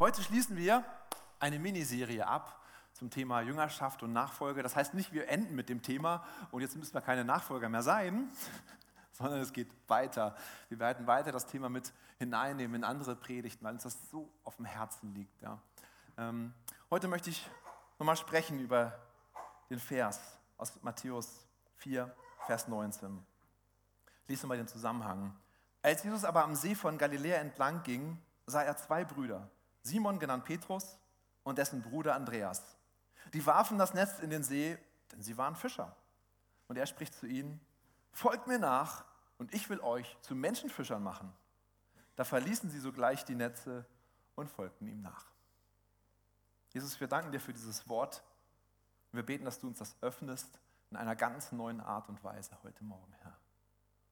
Heute schließen wir eine Miniserie ab zum Thema Jüngerschaft und Nachfolge. Das heißt nicht, wir enden mit dem Thema und jetzt müssen wir keine Nachfolger mehr sein, sondern es geht weiter. Wir werden weiter das Thema mit hineinnehmen in andere Predigten, weil uns das so auf dem Herzen liegt. Ja. Ähm, heute möchte ich nochmal sprechen über den Vers aus Matthäus 4, Vers 19. Lies nochmal den Zusammenhang. Als Jesus aber am See von Galiläa entlang ging, sah er zwei Brüder, Simon genannt Petrus und dessen Bruder Andreas. Die warfen das Netz in den See, denn sie waren Fischer. Und er spricht zu ihnen, folgt mir nach und ich will euch zu Menschenfischern machen. Da verließen sie sogleich die Netze und folgten ihm nach. Jesus, wir danken dir für dieses Wort. Wir beten, dass du uns das öffnest in einer ganz neuen Art und Weise heute Morgen, Herr.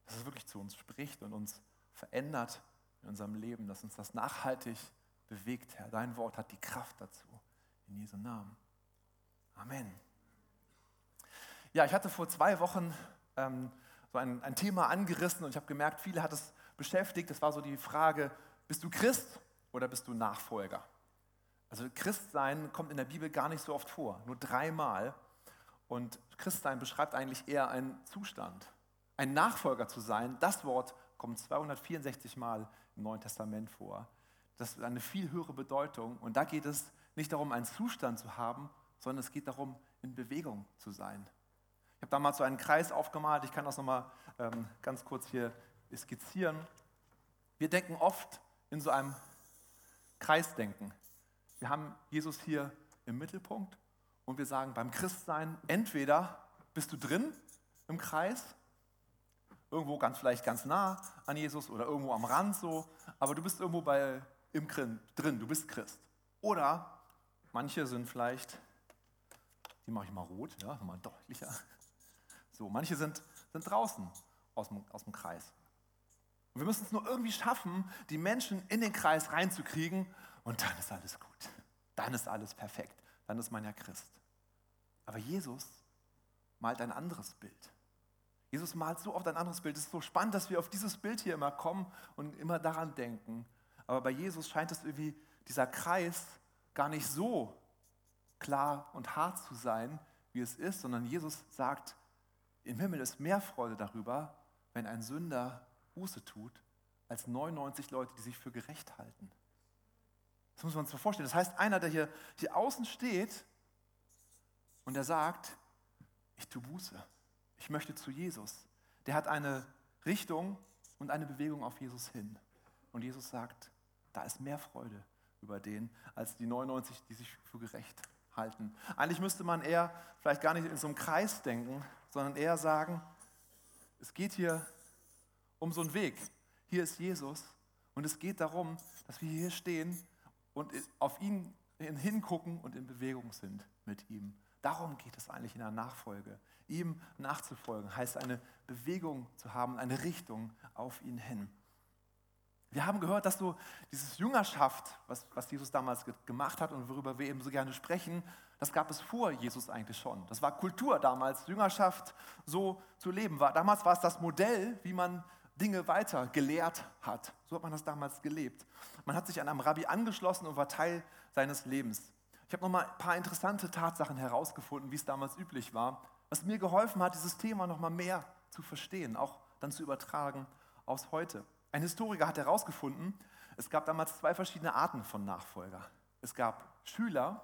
Dass es wirklich zu uns spricht und uns verändert in unserem Leben, dass uns das nachhaltig bewegt, Herr. Dein Wort hat die Kraft dazu. In Jesu Namen. Amen. Ja, ich hatte vor zwei Wochen ähm, so ein, ein Thema angerissen und ich habe gemerkt, viele hat es beschäftigt. Das war so die Frage, bist du Christ oder bist du Nachfolger? Also Christsein kommt in der Bibel gar nicht so oft vor, nur dreimal. Und Christsein beschreibt eigentlich eher einen Zustand. Ein Nachfolger zu sein, das Wort kommt 264 Mal im Neuen Testament vor. Das ist eine viel höhere Bedeutung. Und da geht es nicht darum, einen Zustand zu haben, sondern es geht darum, in Bewegung zu sein. Ich habe damals so einen Kreis aufgemalt. Ich kann das nochmal ähm, ganz kurz hier skizzieren. Wir denken oft in so einem Kreisdenken. Wir haben Jesus hier im Mittelpunkt und wir sagen beim Christsein, entweder bist du drin im Kreis, irgendwo ganz vielleicht ganz nah an Jesus oder irgendwo am Rand so, aber du bist irgendwo bei im drin, du bist Christ. Oder manche sind vielleicht, die mache ich mal rot, ja, nochmal deutlicher. So, manche sind, sind draußen aus dem, aus dem Kreis. Und wir müssen es nur irgendwie schaffen, die Menschen in den Kreis reinzukriegen und dann ist alles gut. Dann ist alles perfekt. Dann ist man ja Christ. Aber Jesus malt ein anderes Bild. Jesus malt so oft ein anderes Bild. Es ist so spannend, dass wir auf dieses Bild hier immer kommen und immer daran denken. Aber bei Jesus scheint es irgendwie, dieser Kreis gar nicht so klar und hart zu sein, wie es ist, sondern Jesus sagt, im Himmel ist mehr Freude darüber, wenn ein Sünder Buße tut, als 99 Leute, die sich für gerecht halten. Das muss man sich mal vorstellen. Das heißt, einer, der hier, hier außen steht und der sagt, ich tue Buße, ich möchte zu Jesus, der hat eine Richtung und eine Bewegung auf Jesus hin. Und Jesus sagt, da ist mehr Freude über den, als die 99, die sich für gerecht halten. Eigentlich müsste man eher vielleicht gar nicht in so einem Kreis denken, sondern eher sagen, es geht hier um so einen Weg. Hier ist Jesus und es geht darum, dass wir hier stehen und auf ihn hingucken und in Bewegung sind mit ihm. Darum geht es eigentlich in der Nachfolge. Ihm nachzufolgen heißt eine Bewegung zu haben, eine Richtung auf ihn hin. Wir haben gehört, dass so dieses Jüngerschaft, was, was Jesus damals gemacht hat und worüber wir eben so gerne sprechen, das gab es vor Jesus eigentlich schon. Das war Kultur damals, Jüngerschaft so zu leben war. Damals war es das Modell, wie man Dinge weiter gelehrt hat. So hat man das damals gelebt. Man hat sich an einem Rabbi angeschlossen und war Teil seines Lebens. Ich habe noch mal ein paar interessante Tatsachen herausgefunden, wie es damals üblich war, was mir geholfen hat, dieses Thema noch mal mehr zu verstehen, auch dann zu übertragen aus heute. Ein Historiker hat herausgefunden, es gab damals zwei verschiedene Arten von Nachfolger. Es gab Schüler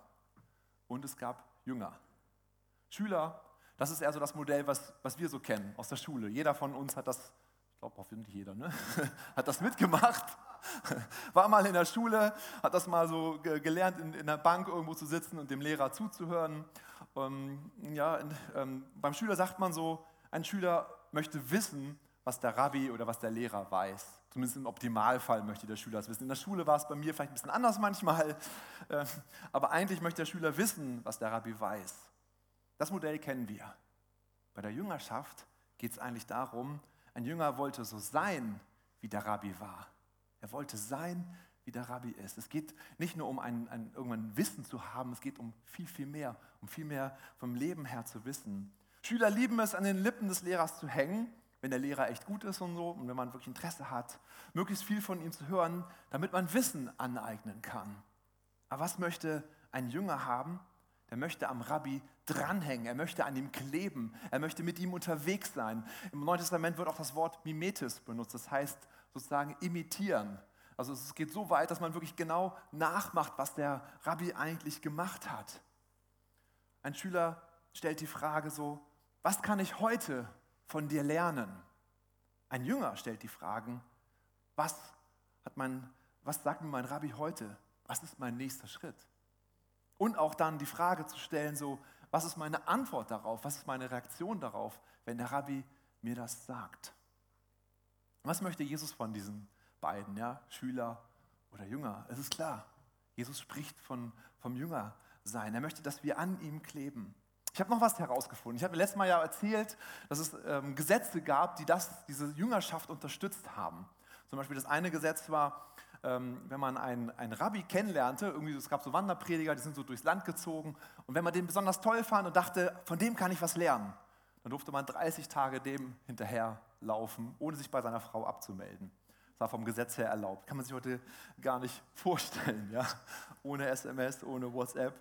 und es gab Jünger. Schüler, das ist eher so das Modell, was, was wir so kennen aus der Schule. Jeder von uns hat das, ich glaube hoffentlich jeder, ne? hat das mitgemacht. War mal in der Schule, hat das mal so gelernt, in, in der Bank irgendwo zu sitzen und dem Lehrer zuzuhören. Ähm, ja, ähm, beim Schüler sagt man so, ein Schüler möchte wissen, was der Rabbi oder was der Lehrer weiß. Zumindest im Optimalfall möchte der Schüler es wissen. In der Schule war es bei mir vielleicht ein bisschen anders manchmal, äh, aber eigentlich möchte der Schüler wissen, was der Rabbi weiß. Das Modell kennen wir. Bei der Jüngerschaft geht es eigentlich darum, ein Jünger wollte so sein, wie der Rabbi war. Er wollte sein, wie der Rabbi ist. Es geht nicht nur um ein, ein, irgendwann Wissen zu haben, es geht um viel, viel mehr, um viel mehr vom Leben her zu wissen. Schüler lieben es, an den Lippen des Lehrers zu hängen wenn der Lehrer echt gut ist und so und wenn man wirklich Interesse hat, möglichst viel von ihm zu hören, damit man Wissen aneignen kann. Aber was möchte ein Jünger haben? Der möchte am Rabbi dranhängen, er möchte an ihm kleben, er möchte mit ihm unterwegs sein. Im Neuen Testament wird auch das Wort Mimetis benutzt, das heißt sozusagen imitieren. Also es geht so weit, dass man wirklich genau nachmacht, was der Rabbi eigentlich gemacht hat. Ein Schüler stellt die Frage so, was kann ich heute von dir lernen? Ein Jünger stellt die Fragen, was, hat mein, was sagt mir mein Rabbi heute? Was ist mein nächster Schritt? Und auch dann die Frage zu stellen, so, was ist meine Antwort darauf? Was ist meine Reaktion darauf, wenn der Rabbi mir das sagt? Was möchte Jesus von diesen beiden, ja, Schüler oder Jünger? Es ist klar, Jesus spricht von, vom Jünger sein. Er möchte, dass wir an ihm kleben. Ich habe noch was herausgefunden. Ich habe letztes Mal ja erzählt, dass es ähm, Gesetze gab, die das, diese Jüngerschaft unterstützt haben. Zum Beispiel das eine Gesetz war, ähm, wenn man einen, einen Rabbi kennenlernte, irgendwie, es gab so Wanderprediger, die sind so durchs Land gezogen, und wenn man den besonders toll fand und dachte, von dem kann ich was lernen, dann durfte man 30 Tage dem hinterherlaufen, ohne sich bei seiner Frau abzumelden. Das war vom Gesetz her erlaubt. Kann man sich heute gar nicht vorstellen, ja? Ohne SMS, ohne WhatsApp,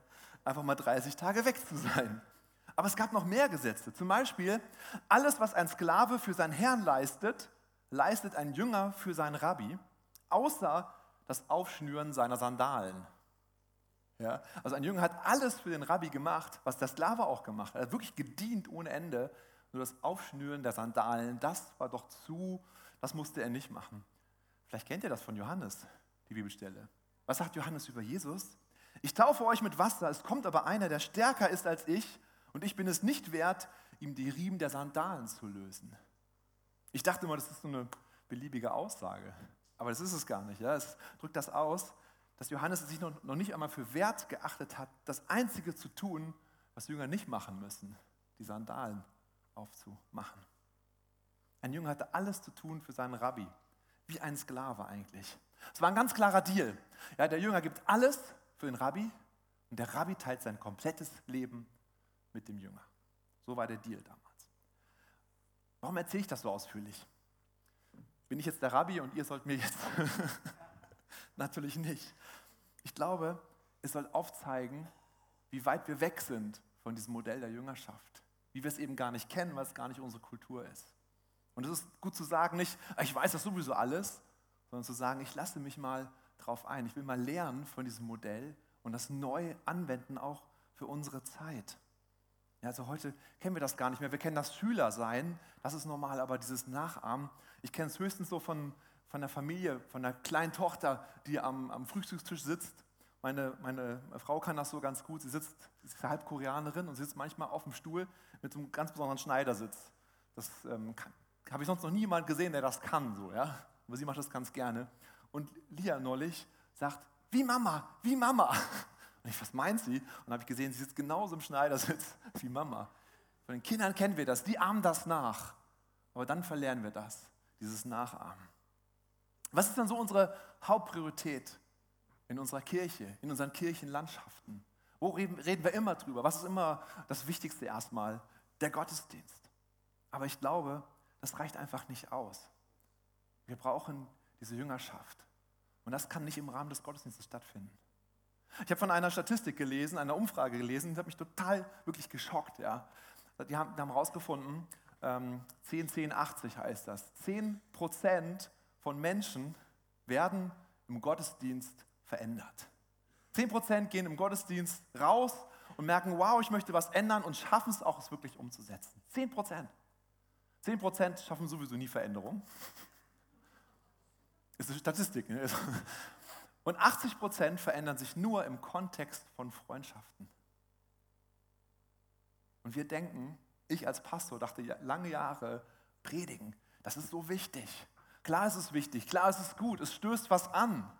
einfach mal 30 Tage weg zu sein. Aber es gab noch mehr Gesetze. Zum Beispiel, alles, was ein Sklave für seinen Herrn leistet, leistet ein Jünger für seinen Rabbi außer das Aufschnüren seiner Sandalen. Ja, also ein Jünger hat alles für den Rabbi gemacht, was der Sklave auch gemacht hat. Er hat wirklich gedient ohne Ende. Nur das Aufschnüren der Sandalen, das war doch zu, das musste er nicht machen. Vielleicht kennt ihr das von Johannes, die Bibelstelle. Was sagt Johannes über Jesus? Ich taufe euch mit Wasser, es kommt aber einer, der stärker ist als ich, und ich bin es nicht wert, ihm die Riemen der Sandalen zu lösen. Ich dachte immer, das ist so eine beliebige Aussage. Aber das ist es gar nicht. Ja? Es drückt das aus, dass Johannes sich noch, noch nicht einmal für wert geachtet hat, das Einzige zu tun, was Jünger nicht machen müssen, die Sandalen aufzumachen. Ein Jünger hatte alles zu tun für seinen Rabbi, wie ein Sklave eigentlich. Es war ein ganz klarer Deal. Ja, der Jünger gibt alles für den Rabbi und der Rabbi teilt sein komplettes Leben mit dem Jünger. So war der Deal damals. Warum erzähle ich das so ausführlich? Bin ich jetzt der Rabbi und ihr sollt mir jetzt? Natürlich nicht. Ich glaube, es soll aufzeigen, wie weit wir weg sind von diesem Modell der Jüngerschaft. Wie wir es eben gar nicht kennen, weil es gar nicht unsere Kultur ist. Und es ist gut zu sagen, nicht, ich weiß das sowieso alles, sondern zu sagen, ich lasse mich mal drauf ein. Ich will mal lernen von diesem Modell und das neu anwenden auch für unsere Zeit. Ja, also heute kennen wir das gar nicht mehr. Wir kennen das Schüler sein, das ist normal, aber dieses Nachahmen, ich kenne es höchstens so von, von der Familie, von der kleinen Tochter, die am, am Frühstückstisch sitzt. Meine, meine Frau kann das so ganz gut. Sie sitzt, ist halb Koreanerin und sitzt manchmal auf dem Stuhl mit so einem ganz besonderen Schneidersitz. Das ähm, habe ich sonst noch nie jemand gesehen, der das kann, so, ja. Aber sie macht das ganz gerne. Und Lia neulich sagt, wie Mama, wie Mama. Und ich, was meint sie? Und habe ich gesehen, sie sitzt genauso im Schneidersitz wie Mama. Von den Kindern kennen wir das, die ahmen das nach. Aber dann verlernen wir das, dieses Nachahmen. Was ist dann so unsere Hauptpriorität in unserer Kirche, in unseren Kirchenlandschaften? Wo reden, reden wir immer drüber? Was ist immer das Wichtigste erstmal? Der Gottesdienst. Aber ich glaube, das reicht einfach nicht aus. Wir brauchen diese Jüngerschaft. Und das kann nicht im Rahmen des Gottesdienstes stattfinden. Ich habe von einer Statistik gelesen, einer Umfrage gelesen, die hat mich total wirklich geschockt. Ja. Die haben, herausgefunden, ähm, 10, 10, 80 heißt das. 10 Prozent von Menschen werden im Gottesdienst verändert. 10 Prozent gehen im Gottesdienst raus und merken, wow, ich möchte was ändern und schaffen es auch, es wirklich umzusetzen. 10 Prozent. 10 Prozent schaffen sowieso nie Veränderung. Ist eine Statistik. Ne? Und 80 Prozent verändern sich nur im Kontext von Freundschaften. Und wir denken, ich als Pastor dachte lange Jahre, predigen, das ist so wichtig. Klar ist es wichtig, klar ist es gut, es stößt was an.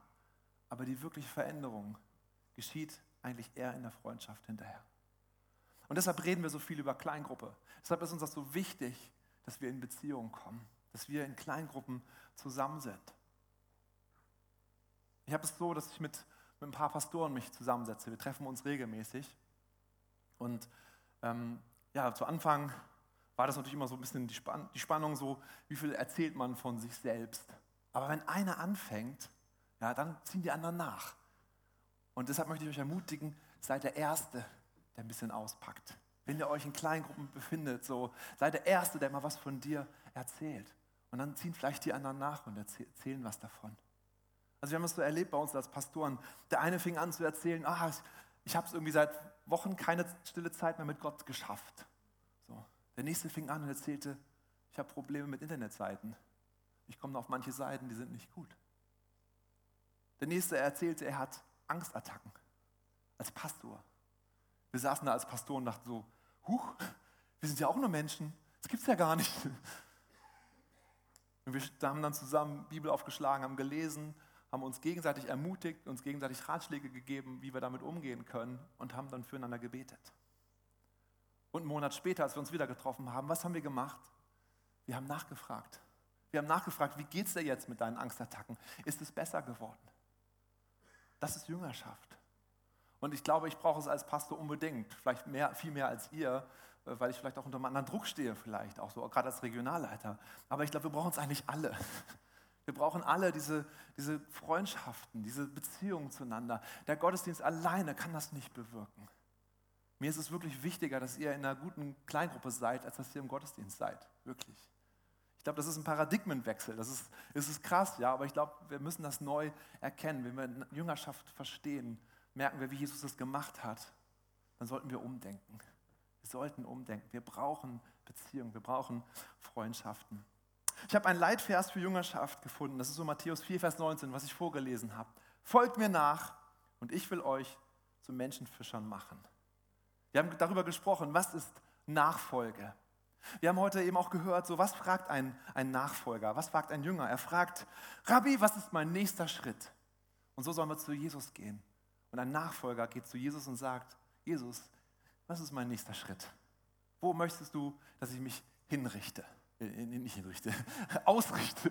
Aber die wirkliche Veränderung geschieht eigentlich eher in der Freundschaft hinterher. Und deshalb reden wir so viel über Kleingruppe. Deshalb ist uns das so wichtig, dass wir in Beziehung kommen, dass wir in Kleingruppen zusammen sind. Ich habe es so, dass ich mit, mit ein paar Pastoren mich zusammensetze. Wir treffen uns regelmäßig. Und ähm, ja, zu Anfang war das natürlich immer so ein bisschen die, Spann die Spannung, so wie viel erzählt man von sich selbst. Aber wenn einer anfängt, ja, dann ziehen die anderen nach. Und deshalb möchte ich euch ermutigen, seid der Erste, der ein bisschen auspackt. Wenn ihr euch in Kleingruppen befindet, so seid der Erste, der mal was von dir erzählt. Und dann ziehen vielleicht die anderen nach und erzählen was davon. Also wir haben es so erlebt bei uns als Pastoren. Der eine fing an zu erzählen, ah, ich habe es irgendwie seit Wochen keine stille Zeit mehr mit Gott geschafft. So. Der nächste fing an und erzählte, ich habe Probleme mit Internetseiten. Ich komme auf manche Seiten, die sind nicht gut. Der nächste erzählte, er hat Angstattacken als Pastor. Wir saßen da als Pastor und dachten so, huch, wir sind ja auch nur Menschen, das gibt es ja gar nicht. Und wir haben dann zusammen Bibel aufgeschlagen, haben gelesen, haben uns gegenseitig ermutigt, uns gegenseitig Ratschläge gegeben, wie wir damit umgehen können und haben dann füreinander gebetet. Und einen Monat später, als wir uns wieder getroffen haben, was haben wir gemacht? Wir haben nachgefragt. Wir haben nachgefragt, wie geht es dir jetzt mit deinen Angstattacken? Ist es besser geworden? Das ist Jüngerschaft. Und ich glaube, ich brauche es als Pastor unbedingt, vielleicht mehr, viel mehr als ihr, äh, weil ich vielleicht auch unter einem anderen Druck stehe, vielleicht auch so, gerade als Regionalleiter. Aber ich glaube, wir brauchen es eigentlich alle. Wir brauchen alle diese, diese Freundschaften, diese Beziehungen zueinander. Der Gottesdienst alleine kann das nicht bewirken. Mir ist es wirklich wichtiger, dass ihr in einer guten Kleingruppe seid, als dass ihr im Gottesdienst seid. Wirklich. Ich glaube, das ist ein Paradigmenwechsel. Das ist, das ist krass, ja, aber ich glaube, wir müssen das neu erkennen. Wenn wir Jüngerschaft verstehen, merken wir, wie Jesus das gemacht hat, dann sollten wir umdenken. Wir sollten umdenken. Wir brauchen Beziehungen, wir brauchen Freundschaften. Ich habe einen Leitvers für Jüngerschaft gefunden. Das ist so Matthäus 4, Vers 19, was ich vorgelesen habe. Folgt mir nach und ich will euch zu Menschenfischern machen. Wir haben darüber gesprochen, was ist Nachfolge? Wir haben heute eben auch gehört, so was fragt ein, ein Nachfolger, was fragt ein Jünger? Er fragt, Rabbi, was ist mein nächster Schritt? Und so sollen wir zu Jesus gehen. Und ein Nachfolger geht zu Jesus und sagt, Jesus, was ist mein nächster Schritt? Wo möchtest du, dass ich mich hinrichte? Äh, nicht hinrichte, ausrichte.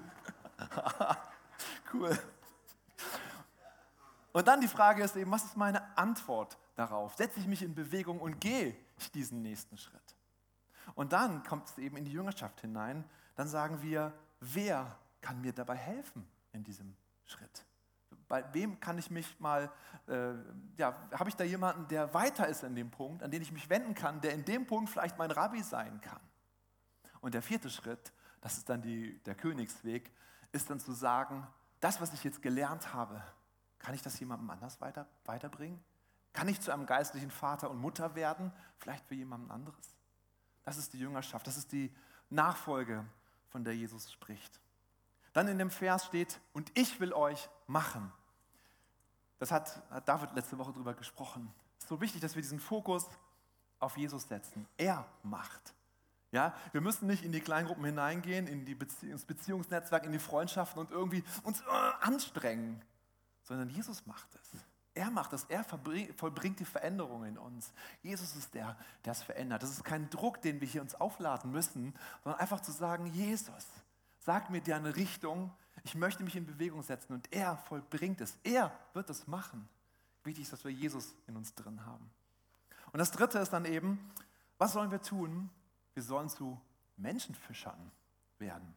cool. Und dann die Frage ist eben, was ist meine Antwort darauf? Setze ich mich in Bewegung und gehe ich diesen nächsten Schritt? Und dann kommt es eben in die Jüngerschaft hinein. Dann sagen wir, wer kann mir dabei helfen in diesem Schritt? Bei wem kann ich mich mal, äh, ja, habe ich da jemanden, der weiter ist in dem Punkt, an den ich mich wenden kann, der in dem Punkt vielleicht mein Rabbi sein kann? Und der vierte Schritt, das ist dann die, der Königsweg, ist dann zu sagen, das, was ich jetzt gelernt habe, kann ich das jemandem anders weiter, weiterbringen? Kann ich zu einem geistlichen Vater und Mutter werden? Vielleicht für jemanden anderes? Das ist die Jüngerschaft, das ist die Nachfolge, von der Jesus spricht. Dann in dem Vers steht, und ich will euch machen. Das hat, hat David letzte Woche darüber gesprochen. Es ist so wichtig, dass wir diesen Fokus auf Jesus setzen. Er macht. Ja, wir müssen nicht in die Kleingruppen hineingehen, in die Bezie ins Beziehungsnetzwerk, in die Freundschaften und irgendwie uns äh, anstrengen, sondern Jesus macht es. Er macht das, er vollbringt die Veränderung in uns. Jesus ist der, der es verändert. Das ist kein Druck, den wir hier uns aufladen müssen, sondern einfach zu sagen, Jesus, sag mir dir eine Richtung, ich möchte mich in Bewegung setzen und er vollbringt es. Er wird es machen. Wichtig ist, dass wir Jesus in uns drin haben. Und das Dritte ist dann eben, was sollen wir tun? Wir sollen zu Menschenfischern werden.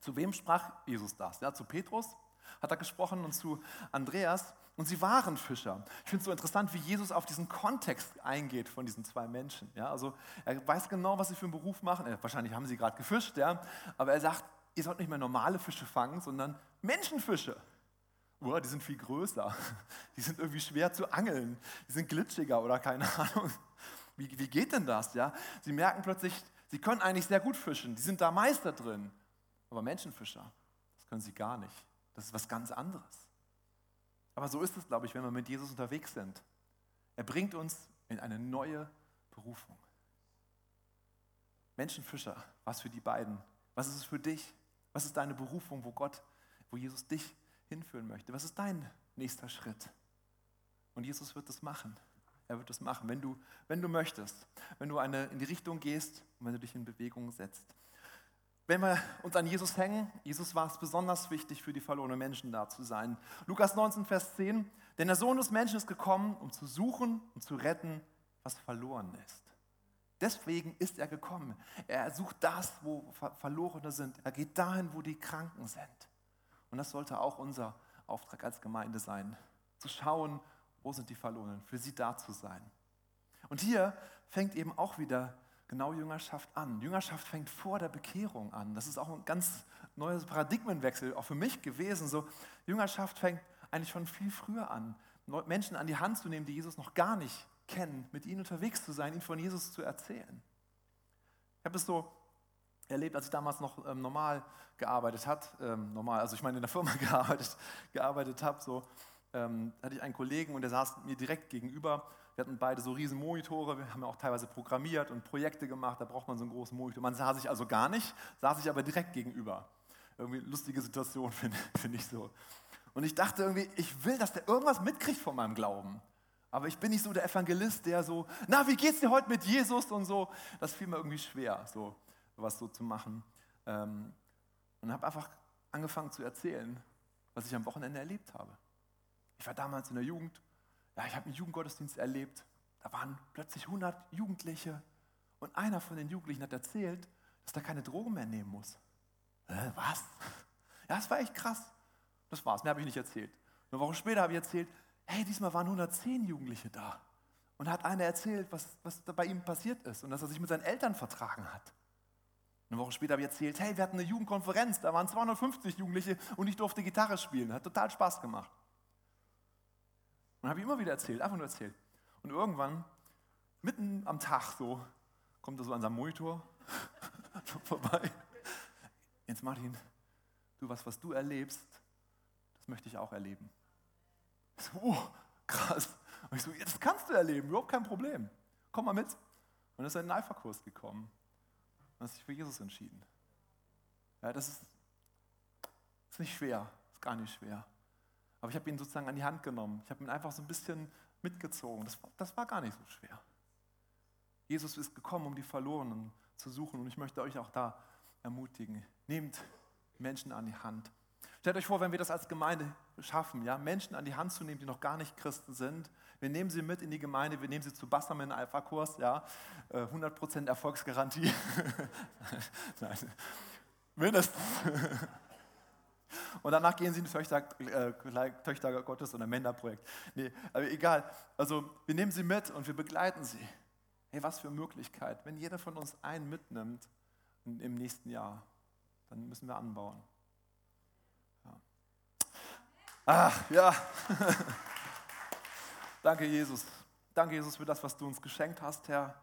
Zu wem sprach Jesus das? Ja, zu Petrus hat er gesprochen und zu Andreas. Und sie waren Fischer. Ich finde es so interessant, wie Jesus auf diesen Kontext eingeht von diesen zwei Menschen. Ja, also er weiß genau, was sie für einen Beruf machen. Äh, wahrscheinlich haben sie gerade gefischt, ja, aber er sagt, ihr sollt nicht mehr normale Fische fangen, sondern Menschenfische. Oh, die sind viel größer. Die sind irgendwie schwer zu angeln. Die sind glitschiger oder keine Ahnung. Wie, wie geht denn das? Ja? Sie merken plötzlich, sie können eigentlich sehr gut fischen. Die sind da Meister drin. Aber Menschenfischer, das können sie gar nicht. Das ist was ganz anderes. Aber so ist es, glaube ich, wenn wir mit Jesus unterwegs sind. Er bringt uns in eine neue Berufung. Menschenfischer, was für die beiden? Was ist es für dich? Was ist deine Berufung, wo Gott, wo Jesus dich hinführen möchte? Was ist dein nächster Schritt? Und Jesus wird das machen. Er wird das machen, wenn du, wenn du möchtest, wenn du eine, in die Richtung gehst und wenn du dich in Bewegung setzt. Wenn wir uns an Jesus hängen, Jesus war es besonders wichtig, für die verlorenen Menschen da zu sein. Lukas 19, Vers 10, denn der Sohn des Menschen ist gekommen, um zu suchen und zu retten, was verloren ist. Deswegen ist er gekommen. Er sucht das, wo Verlorene sind. Er geht dahin, wo die Kranken sind. Und das sollte auch unser Auftrag als Gemeinde sein, zu schauen, Wo sind die Verlorenen? Für sie da zu sein. Und hier fängt eben auch wieder genau Jüngerschaft an. Jüngerschaft fängt vor der Bekehrung an. Das ist auch ein ganz neues Paradigmenwechsel, auch für mich gewesen. So, Jüngerschaft fängt eigentlich schon viel früher an. Menschen an die Hand zu nehmen, die Jesus noch gar nicht kennen, mit ihnen unterwegs zu sein, ihnen von Jesus zu erzählen. Ich habe es so erlebt, als ich damals noch ähm, normal gearbeitet habe, ähm, normal, also ich meine in der Firma gearbeitet, gearbeitet habe, so ähm, hatte ich einen Kollegen und der saß mir direkt gegenüber. Wir hatten beide so riesen Monitore, wir haben ja auch teilweise programmiert und Projekte gemacht, da braucht man so einen großen Monitor. Man sah sich also gar nicht, sah sich aber direkt gegenüber. Irgendwie lustige Situation, finde find ich so. Und ich dachte irgendwie, ich will, dass der irgendwas mitkriegt von meinem Glauben. Aber ich bin nicht so der Evangelist, der so, na, wie geht's dir heute mit Jesus und so. Das fiel mir irgendwie schwer, so was so zu machen. Ähm, und habe einfach angefangen zu erzählen, was ich am Wochenende erlebt habe. Ich war damals in der Jugend, ja, ich habe einen Jugendgottesdienst erlebt. Da waren plötzlich 100 Jugendliche und einer von den Jugendlichen hat erzählt, dass er keine Drogen mehr nehmen muss. Äh, was? Ja, das war echt krass. Das war's, mehr habe ich nicht erzählt. Eine Woche später habe ich erzählt, hey, diesmal waren 110 Jugendliche da. Und hat einer erzählt, was, was bei ihm passiert ist und dass er sich mit seinen Eltern vertragen hat. Eine Woche später habe ich erzählt, hey, wir hatten eine Jugendkonferenz, da waren 250 Jugendliche und ich durfte Gitarre spielen. Hat total Spaß gemacht. Und habe ich immer wieder erzählt, einfach nur erzählt. Und irgendwann, mitten am Tag so, kommt er so an seinem Monitor vorbei. Jens Martin, du, was, was du erlebst, das möchte ich auch erleben. Ich so, oh, krass. Und ich so, das kannst du erleben, überhaupt kein Problem. Komm mal mit. Und dann ist in den Alpha-Kurs gekommen und hat sich für Jesus entschieden. Ja, das ist, ist nicht schwer, ist gar nicht schwer. Aber ich habe ihn sozusagen an die Hand genommen. Ich habe ihn einfach so ein bisschen mitgezogen. Das, das war gar nicht so schwer. Jesus ist gekommen, um die Verlorenen zu suchen. Und ich möchte euch auch da ermutigen. Nehmt Menschen an die Hand. Stellt euch vor, wenn wir das als Gemeinde schaffen, ja, Menschen an die Hand zu nehmen, die noch gar nicht Christen sind. Wir nehmen sie mit in die Gemeinde, wir nehmen sie zu Bassermann Alpha-Kurs, ja, 100% äh, Erfolgsgarantie. Nein, mindestens. Und danach gehen sie in das Töchter, äh, Töchter Gottes oder Männerprojekt. Nee, aber egal. Also wir nehmen sie mit und wir begleiten sie. Hey, was für Möglichkeit. Wenn jeder von uns einen mitnimmt im nächsten Jahr, dann müssen wir anbauen. Ach, ja. Danke, Jesus. Danke, Jesus, für das, was du uns geschenkt hast, Herr.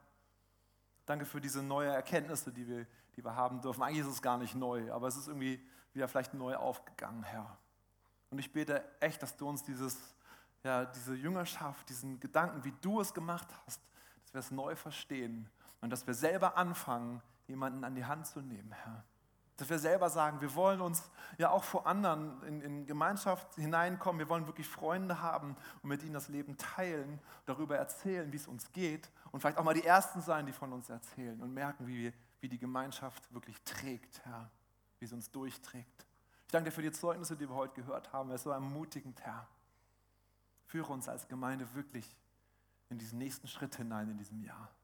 Danke für diese neue Erkenntnisse, die wir, die wir haben dürfen. Eigentlich ist es gar nicht neu, aber es ist irgendwie wieder vielleicht neu aufgegangen, Herr. Und ich bete echt, dass du uns dieses, ja, diese Jüngerschaft, diesen Gedanken, wie du es gemacht hast, dass wir es neu verstehen und dass wir selber anfangen, jemanden an die Hand zu nehmen, Herr. Dass wir selber sagen, wir wollen uns ja auch vor anderen in, in, Gemeinschaft hineinkommen, wir wollen wirklich Freunde haben und mit ihnen das Leben teilen, darüber erzählen, wie es uns geht und vielleicht auch mal die Ersten sein, die von uns erzählen und merken, wie, wie die Gemeinschaft wirklich trägt, Herr, wie sie uns durchträgt. Ich danke dir für die Zeugnisse, die wir heute gehört haben. Es war ermutigend, Herr. Führe uns als Gemeinde wirklich in diesen nächsten Schritt hinein in diesem Jahr.